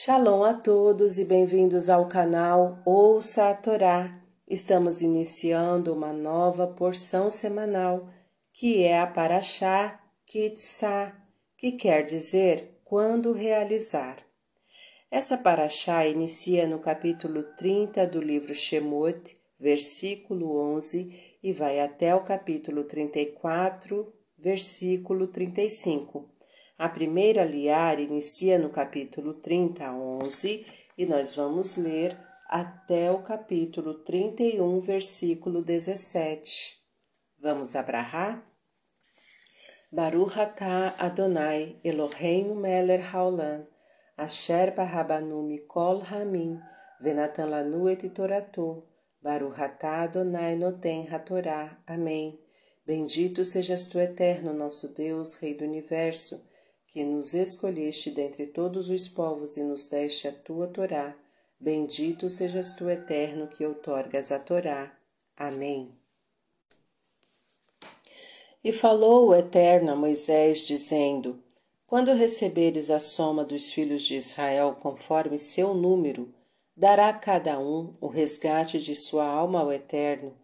Shalom a todos e bem-vindos ao canal Ouça a Torá. Estamos iniciando uma nova porção semanal, que é a Paraxá Kitzá, que quer dizer quando realizar. Essa Paraxá inicia no capítulo 30 do livro Shemot, versículo 11, e vai até o capítulo 34, versículo 35. A primeira liar inicia no capítulo 30, 11, e nós vamos ler até o capítulo 31, versículo 17. Vamos abrahar? Baruch atah Adonai Eloheinu melech haolam, asher barabanu mikol hamim, venatan lanu et toratu, Baruch atah Adonai noten hatorá. Amém. Bendito sejas tu, eterno, nosso Deus, Rei do Universo, que nos escolheste dentre todos os povos e nos deste a tua Torá. Bendito sejas tu, eterno, que outorgas a Torá. Amém. E falou o Eterno a Moisés, dizendo: Quando receberes a soma dos filhos de Israel conforme seu número, dará cada um o resgate de sua alma ao Eterno,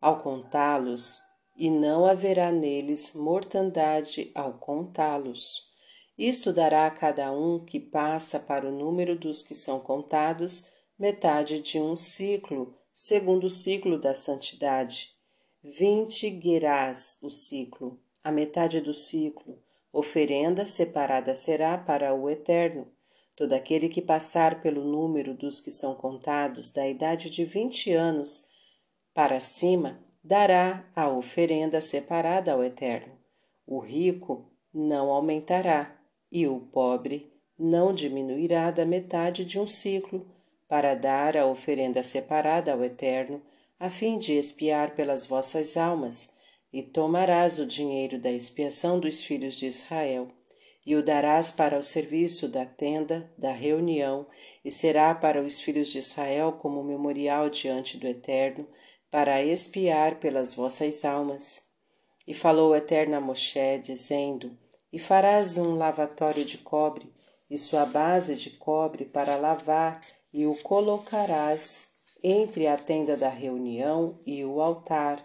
ao contá-los, e não haverá neles mortandade ao contá-los. Isto dará a cada um que passa para o número dos que são contados metade de um ciclo, segundo o ciclo da santidade. Vinte guerás o ciclo, a metade do ciclo. Oferenda separada será para o eterno. Todo aquele que passar pelo número dos que são contados da idade de vinte anos para cima, dará a oferenda separada ao eterno. O rico não aumentará, e o pobre não diminuirá da metade de um ciclo para dar a oferenda separada ao Eterno, a fim de expiar pelas vossas almas, e tomarás o dinheiro da expiação dos filhos de Israel, e o darás para o serviço da tenda da reunião, e será para os filhos de Israel como memorial diante do Eterno, para expiar pelas vossas almas. E falou o Eterno a Moshe, dizendo: e farás um lavatório de cobre e sua base de cobre para lavar, e o colocarás entre a tenda da reunião e o altar,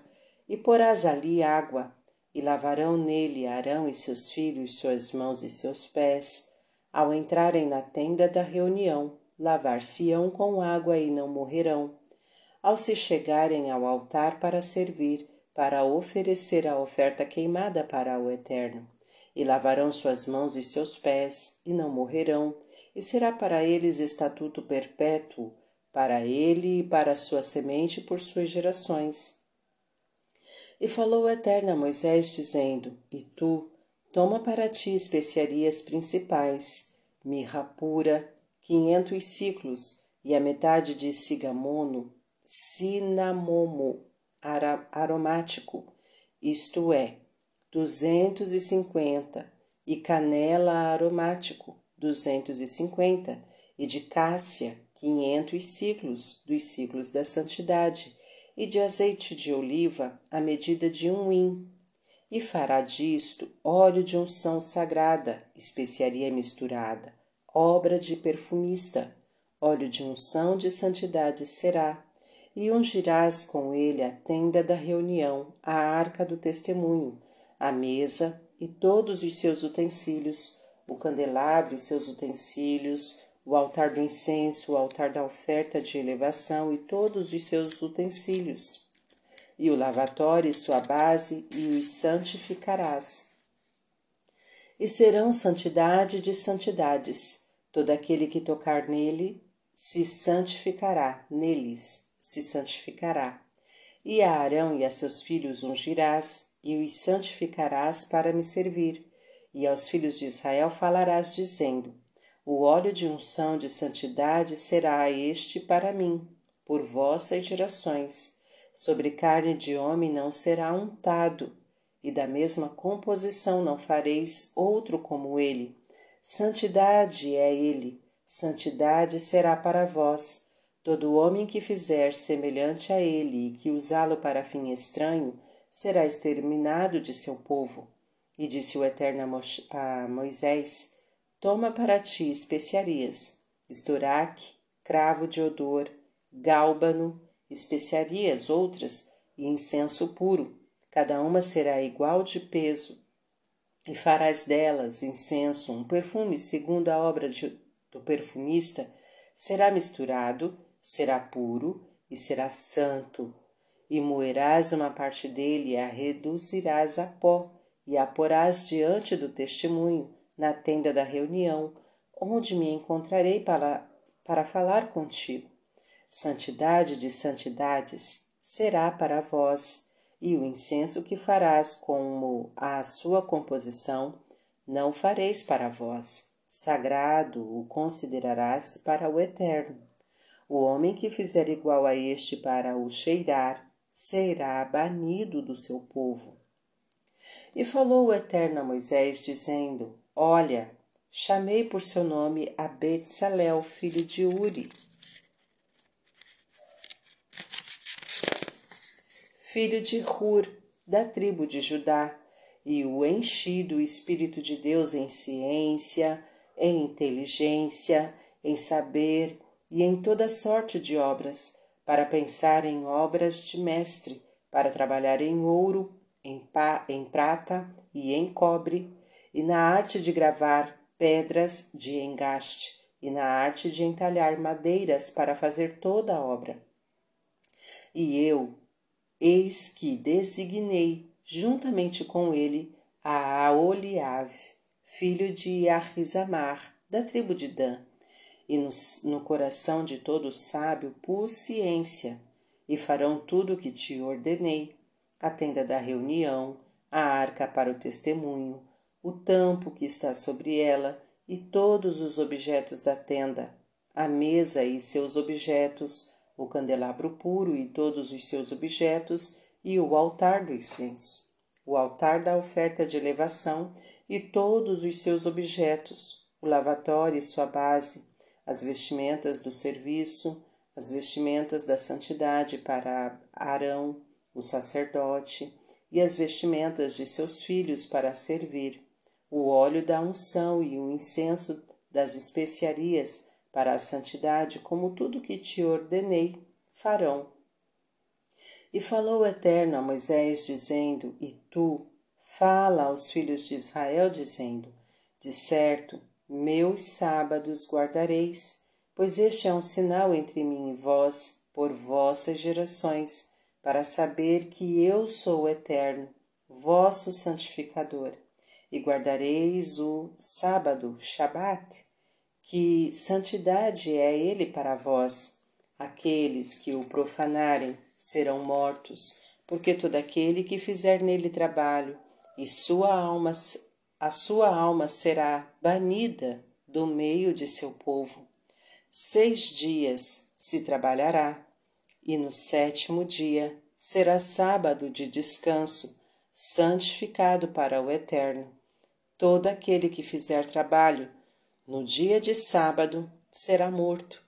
e porás ali água, e lavarão nele Arão e seus filhos, suas mãos e seus pés. Ao entrarem na tenda da reunião, lavar-se-ão com água e não morrerão. Ao se chegarem ao altar para servir, para oferecer a oferta queimada para o Eterno, e lavarão suas mãos e seus pés, e não morrerão, e será para eles estatuto perpétuo, para ele e para sua semente por suas gerações. E falou o Eterno a Moisés, dizendo: E tu, toma para ti especiarias principais, mirra pura, quinhentos ciclos, e a metade de cigamono, cinamomo aromático, isto é, duzentos e cinquenta, canela aromático, duzentos e cinquenta, de cássia, quinhentos ciclos, dos ciclos da santidade, e de azeite de oliva, a medida de um hin. E fará disto óleo de unção sagrada, especiaria misturada, obra de perfumista, óleo de unção de santidade será, e ungirás com ele a tenda da reunião, a arca do testemunho, a mesa e todos os seus utensílios, o candelabro e seus utensílios, o altar do incenso, o altar da oferta de elevação e todos os seus utensílios, e o lavatório e sua base, e os santificarás. E serão santidade de santidades. Todo aquele que tocar nele se santificará, neles se santificará. E a Arão e a seus filhos ungirás, e os santificarás para me servir. E aos filhos de Israel falarás, dizendo: O óleo de unção de santidade será este para mim, por vossas gerações. Sobre carne de homem não será untado, e da mesma composição não fareis outro como ele. Santidade é ele, santidade será para vós. Todo homem que fizer semelhante a ele e que usá-lo para fim estranho, será exterminado de seu povo. E disse o Eterno a Moisés: Toma para ti especiarias, estoraque, cravo de odor, gálbano, especiarias outras e incenso puro. Cada uma será igual de peso, e farás delas incenso, um perfume segundo a obra de, do perfumista, será misturado, será puro e será santo. E moerás uma parte dele e a reduzirás a pó, e a porás diante do testemunho, na tenda da reunião, onde me encontrarei para, para falar contigo. Santidade de santidades será para vós, e o incenso que farás como a sua composição, não fareis para vós. Sagrado o considerarás para o eterno. O homem que fizer igual a este para o cheirar, será banido do seu povo. E falou o Eterno a Moisés, dizendo: Olha, chamei por seu nome a Betsalel, filho de Uri, filho de Hur, da tribo de Judá, e o enchi do Espírito de Deus em ciência, em inteligência, em saber e em toda sorte de obras, para pensar em obras de mestre, para trabalhar em ouro, em, em prata e em cobre, e na arte de gravar pedras de engaste, e na arte de entalhar madeiras para fazer toda a obra. E eu, eis que designei, juntamente com ele, a Oliave, filho de Arrizamar, da tribo de Dan, e no, no coração de todo sábio pus ciência, e farão tudo o que te ordenei, a tenda da reunião, a arca para o testemunho, o tampo que está sobre ela e todos os objetos da tenda, a mesa e seus objetos, o candelabro puro e todos os seus objetos e o altar do incenso, o altar da oferta de elevação e todos os seus objetos, o lavatório e sua base, as vestimentas do serviço, as vestimentas da santidade para Arão, o sacerdote, e as vestimentas de seus filhos para servir, o óleo da unção e o incenso das especiarias para a santidade, como tudo que te ordenei, farão. E falou o Eterno a Moisés, dizendo: E tu, fala aos filhos de Israel, dizendo: De certo, meus sábados guardareis, pois este é um sinal entre mim e vós, por vossas gerações para saber que eu sou o Eterno, vosso santificador, e guardareis o sábado, Shabat, que santidade é ele para vós. Aqueles que o profanarem serão mortos, porque todo aquele que fizer nele trabalho, e sua alma, a sua alma será banida do meio de seu povo. Seis dias se trabalhará, e no sétimo dia será sábado de descanso, santificado para o Eterno. Todo aquele que fizer trabalho no dia de sábado será morto.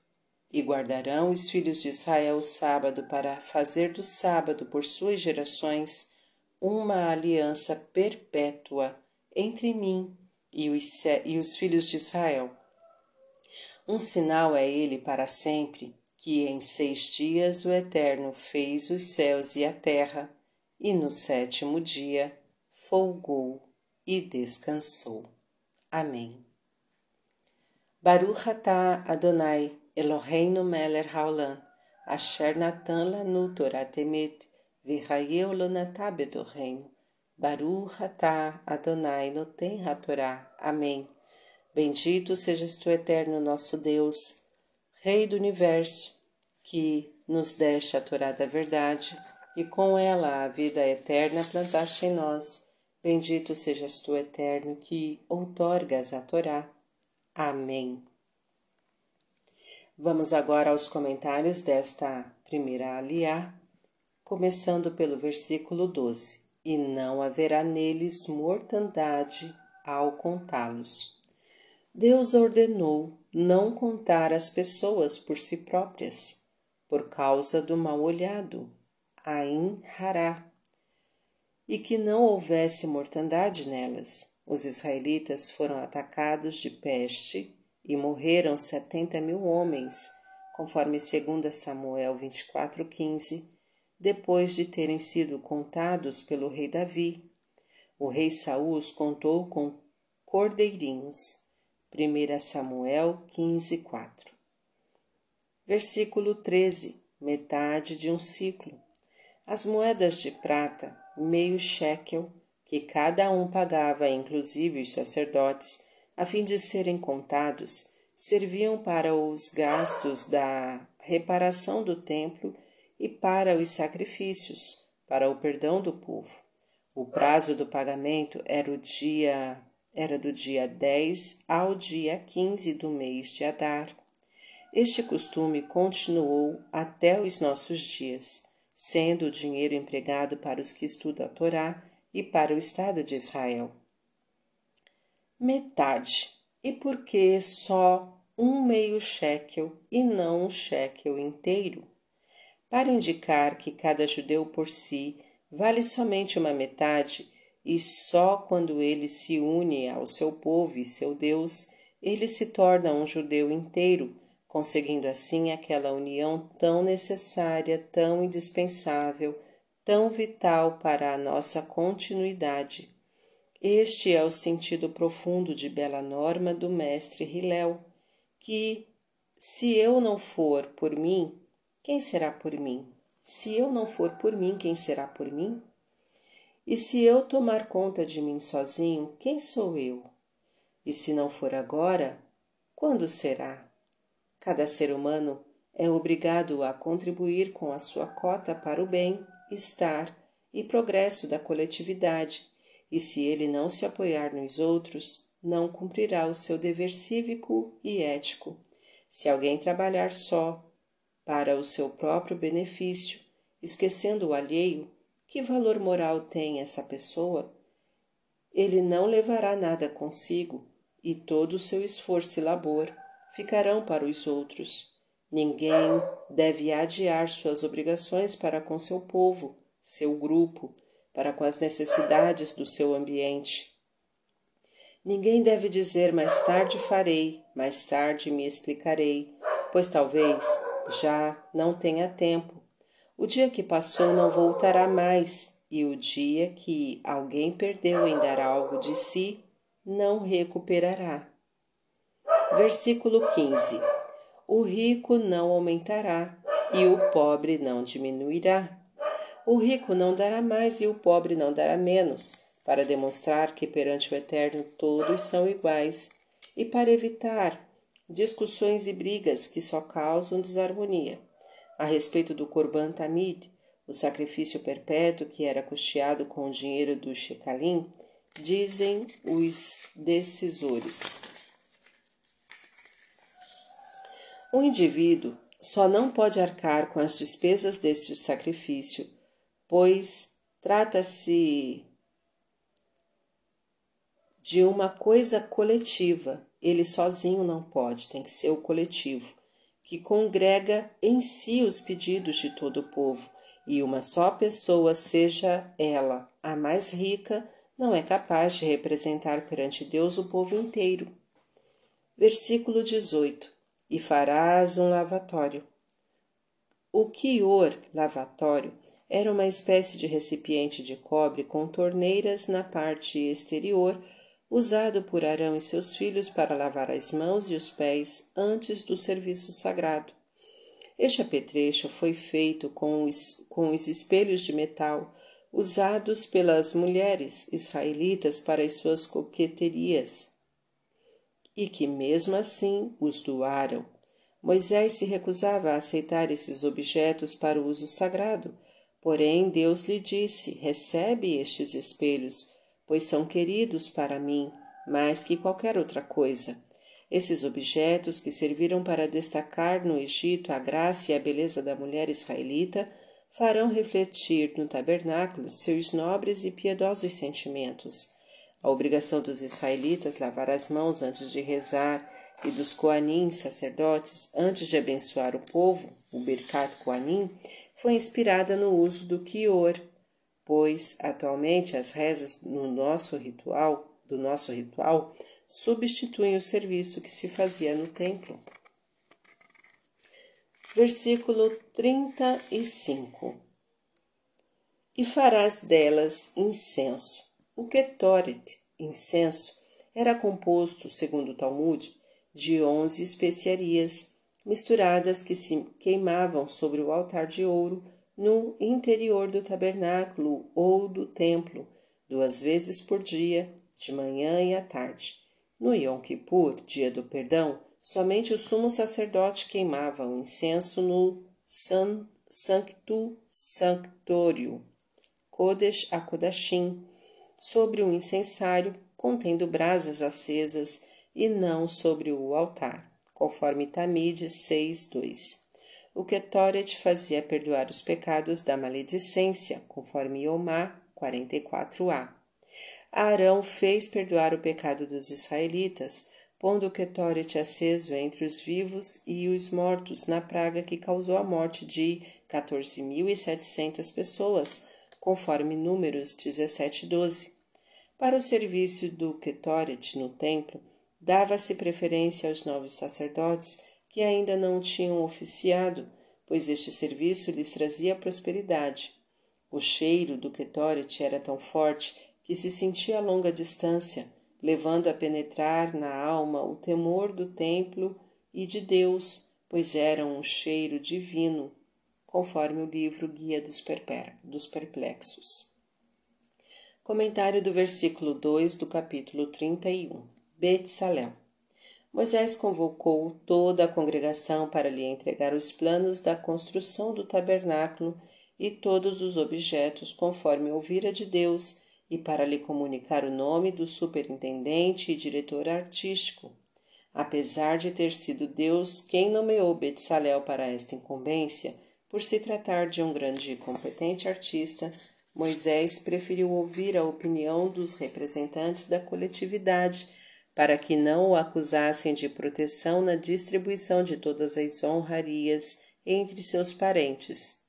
E guardarão os filhos de Israel o sábado para fazer do sábado por suas gerações uma aliança perpétua entre mim e os, e os filhos de Israel. Um sinal é ele para sempre que em seis dias o Eterno fez os céus e a terra, e no sétimo dia folgou e descansou. Amém. Baruch atah Adonai Eloheinu melech haolam, asher natan lanu Torah temet, v'chayeu lo natah betorreino. Baruch atah Adonai noten hatorá. Amém. Bendito sejas tu, Eterno, nosso Deus, Rei do universo, que nos deste a Torá da verdade e com ela a vida eterna plantaste em nós. Bendito sejas tu, Eterno, que outorgas a Torá. Amém. Vamos agora aos comentários desta primeira aliá, começando pelo versículo 12. E não haverá neles mortandade ao contá-los. Deus ordenou não contar as pessoas por si próprias, por causa do mal olhado, Ain Hará, e que não houvesse mortandade nelas. Os israelitas foram atacados de peste e morreram setenta mil homens, conforme 2 Samuel 24,15, depois de terem sido contados pelo rei Davi. O rei Saul os contou com cordeirinhos. 1 Samuel 15, 4. Versículo 13. Metade de um ciclo. As moedas de prata, meio shekel, que cada um pagava, inclusive os sacerdotes, a fim de serem contados, serviam para os gastos da reparação do templo e para os sacrifícios, para o perdão do povo. O prazo do pagamento era dia era do dia 10 ao dia 15 do mês de Adar. Este costume continuou até os nossos dias, sendo o dinheiro empregado para os que estudam a Torá e para o Estado de Israel. Metade. E por que só um meio shekel e não um shekel inteiro? Para indicar que cada judeu por si vale somente uma metade, e só quando ele se une ao seu povo e seu Deus, ele se torna um judeu inteiro, conseguindo assim aquela união tão necessária, tão indispensável, tão vital para a nossa continuidade. Este é o sentido profundo de bela norma do mestre Hilel, que se eu não for por mim, quem será por mim? Se eu não for por mim, quem será por mim? E se eu tomar conta de mim sozinho, quem sou eu? E se não for agora, quando será? Cada ser humano é obrigado a contribuir com a sua cota para o bem, estar e progresso da coletividade e se ele não se apoiar nos outros, não cumprirá o seu dever cívico e ético. Se alguém trabalhar só para o seu próprio benefício, esquecendo o alheio, que valor moral tem essa pessoa? Ele não levará nada consigo e todo o seu esforço e labor ficarão para os outros. Ninguém deve adiar suas obrigações para com seu povo, seu grupo, para com as necessidades do seu ambiente. Ninguém deve dizer mais tarde farei, mais tarde me explicarei, pois talvez já não tenha tempo. O dia que passou não voltará mais, e o dia que alguém perdeu em dar algo de si não recuperará. Versículo 15: O rico não aumentará e o pobre não diminuirá. O rico não dará mais e o pobre não dará menos, para demonstrar que perante o Eterno todos são iguais e para evitar discussões e brigas que só causam desarmonia. A respeito do Corban Tamid, o sacrifício perpétuo que era custeado com o dinheiro do Shekalim, dizem os decisores. O indivíduo só não pode arcar com as despesas deste sacrifício pois trata-se de uma coisa coletiva. Ele sozinho não pode, tem que ser o coletivo, que congrega em si os pedidos de todo o povo, e uma só pessoa, seja ela a mais rica, não é capaz de representar perante Deus o povo inteiro. Versículo 18: E farás um lavatório. O quior lavatório era uma espécie de recipiente de cobre com torneiras na parte exterior, usado por Arão e seus filhos para lavar as mãos e os pés antes do serviço sagrado. Este apetrecho foi feito com os, com os espelhos de metal usados pelas mulheres israelitas para as suas coqueterias, e que mesmo assim os doaram. Moisés se recusava a aceitar esses objetos para o uso sagrado, Porém, Deus lhe disse: Recebe estes espelhos, pois são queridos para mim mais que qualquer outra coisa. Esses objetos que serviram para destacar no Egito a graça e a beleza da mulher israelita farão refletir no tabernáculo seus nobres e piedosos sentimentos. A obrigação dos israelitas lavar as mãos antes de rezar e dos coanim sacerdotes antes de abençoar o povo, o Birkat Coanim, foi inspirada no uso do Kior, pois atualmente as rezas no nosso ritual, do nosso ritual substituem o serviço que se fazia no templo. Versículo 35 E farás delas incenso. O ketoret, incenso, era composto, segundo o Talmud, de onze especiarias misturadas que se queimavam sobre o altar de ouro no interior do tabernáculo ou do templo, duas vezes por dia, de manhã e à tarde. No Yom Kippur, dia do perdão, somente o sumo sacerdote queimava o incenso no San, Sanctu Sanctorio, Kodesh Akodashim, sobre um incensário contendo brasas acesas e não sobre o altar, conforme Tamid 6.2. O Ketoret fazia perdoar os pecados da maledicência, conforme Yomá 44a. Arão fez perdoar o pecado dos israelitas, pondo o Ketoret aceso entre os vivos e os mortos na praga que causou a morte de 14.700 pessoas, conforme Números 17:12. Para o serviço do Ketoret no templo, dava-se preferência aos novos sacerdotes que ainda não tinham oficiado, pois este serviço lhes trazia prosperidade. O cheiro do Ketoret era tão forte que se sentia a longa distância, levando a penetrar na alma o temor do templo e de Deus, pois era um cheiro divino, conforme o livro Guia dos, dos Perplexos. Comentário do versículo 2 do capítulo 31. Betsalel. Moisés convocou toda a congregação para lhe entregar os planos da construção do tabernáculo e todos os objetos conforme ouvira de Deus e para lhe comunicar o nome do superintendente e diretor artístico. Apesar de ter sido Deus quem nomeou Betsalel para esta incumbência, por se tratar de um grande e competente artista, Moisés preferiu ouvir a opinião dos representantes da coletividade para que não o acusassem de proteção na distribuição de todas as honrarias entre seus parentes.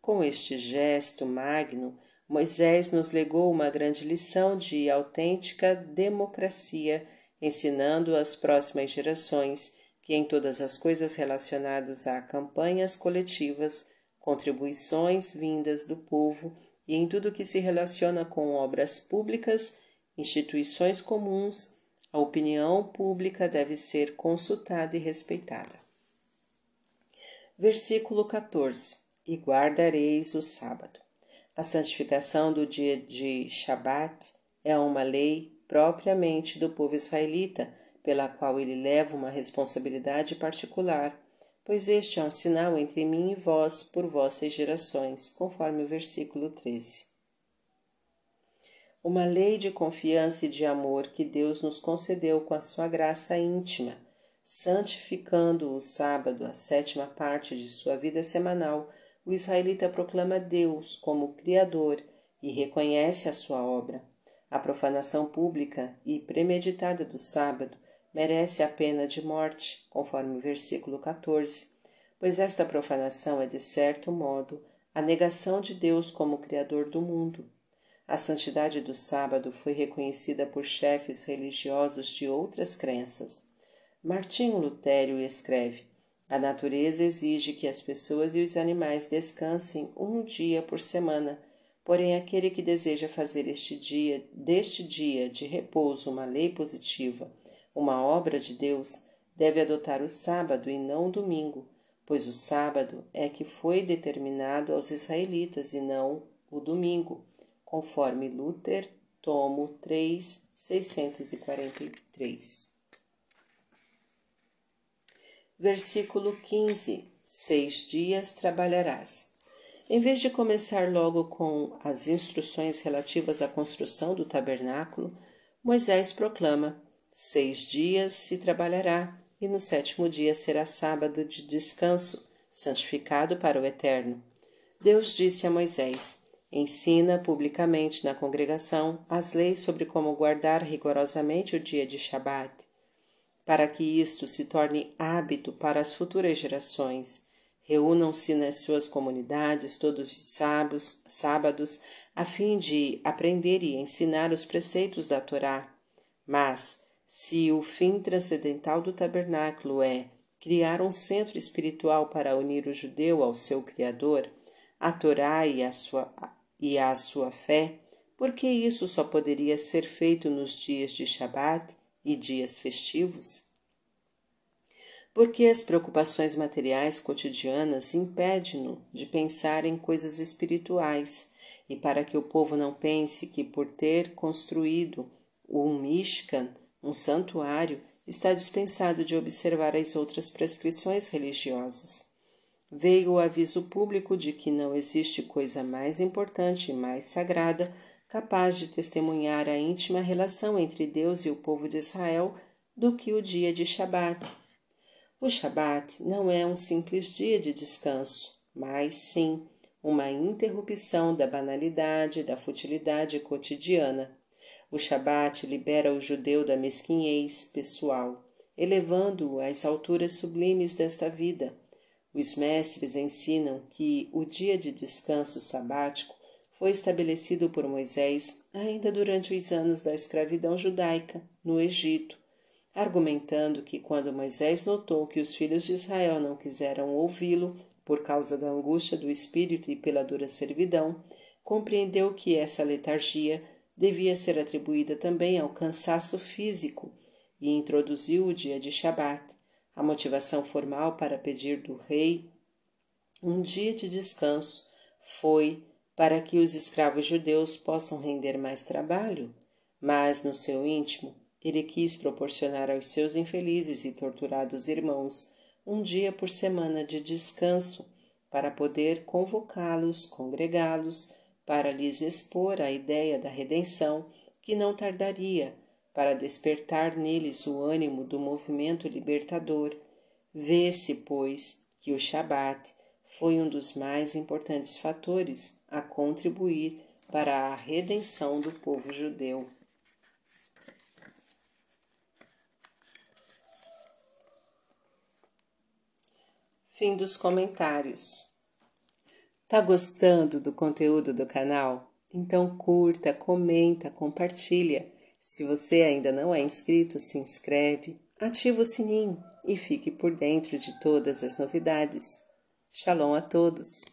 Com este gesto magno, Moisés nos legou uma grande lição de autêntica democracia, ensinando às próximas gerações que em todas as coisas relacionadas a campanhas coletivas, contribuições vindas do povo e em tudo que se relaciona com obras públicas, instituições comuns, a opinião pública deve ser consultada e respeitada. Versículo 14: E guardareis o sábado. A santificação do dia de Shabat é uma lei propriamente do povo israelita, pela qual ele leva uma responsabilidade particular, pois este é um sinal entre mim e vós por vossas gerações, conforme o versículo 13 uma lei de confiança e de amor que Deus nos concedeu com a sua graça íntima, santificando o sábado, a sétima parte de sua vida semanal, o israelita proclama Deus como Criador e reconhece a sua obra. A profanação pública e premeditada do sábado merece a pena de morte, conforme o versículo 14, pois esta profanação é, de certo modo, a negação de Deus como Criador do mundo a santidade do sábado foi reconhecida por chefes religiosos de outras crenças. Martinho Lutério escreve: A natureza exige que as pessoas e os animais descansem um dia por semana, porém aquele que deseja fazer este dia, deste dia de repouso uma lei positiva, uma obra de Deus, deve adotar o sábado e não o domingo, pois o sábado é que foi determinado aos israelitas e não o domingo conforme Luther, tomo 3, 643. Versículo 15: Seis dias trabalharás. Em vez de começar logo com as instruções relativas à construção do tabernáculo, Moisés proclama: Seis dias se trabalhará, e no sétimo dia será sábado de descanso, santificado para o Eterno. Deus disse a Moisés: Ensina publicamente na congregação as leis sobre como guardar rigorosamente o dia de Shabat, para que isto se torne hábito para as futuras gerações. Reúnam-se nas suas comunidades todos os sábados, sábados a fim de aprender e ensinar os preceitos da Torá. Mas, Se o fim transcendental do tabernáculo é criar um centro espiritual para unir o judeu ao seu Criador, a Torá e a sua, e a sua fé, porque isso só poderia ser feito nos dias de Shabat e dias festivos? Porque as preocupações materiais cotidianas impedem-no de pensar em coisas espirituais, e para que o povo não pense que, por ter construído um Mishkan, um santuário, está dispensado de observar as outras prescrições religiosas. Veio o aviso público de que não existe coisa mais importante e mais sagrada capaz de testemunhar a íntima relação entre Deus e o povo de Israel do que o dia de Shabat. O Shabat não é um simples dia de descanso, mas sim uma interrupção da banalidade, da futilidade cotidiana. O Shabat libera o judeu da mesquinhez pessoal, elevando-o às alturas sublimes desta vida. Os mestres ensinam que o dia de descanso sabático foi estabelecido por Moisés ainda durante os anos da escravidão judaica no Egito, argumentando que quando Moisés notou que os filhos de Israel não quiseram ouvi-lo por causa da angústia do espírito e pela dura servidão, compreendeu que essa letargia devia ser atribuída também ao cansaço físico e introduziu o dia de Shabat, a motivação formal para pedir do rei um dia de descanso foi para que os escravos judeus possam render mais trabalho, mas no seu íntimo ele quis proporcionar aos seus infelizes e torturados irmãos um dia por semana de descanso para poder convocá-los, congregá-los para lhes expor a ideia da redenção que não tardaria para despertar neles o ânimo do movimento libertador. Vê-se, pois, que o Shabat foi um dos mais importantes fatores a contribuir para a redenção do povo judeu. Fim dos comentários. Tá gostando do conteúdo do canal? Então curta, comenta, compartilha. Se você ainda não é inscrito, se inscreve, ativa o sininho e fique por dentro de todas as novidades. Shalom a todos!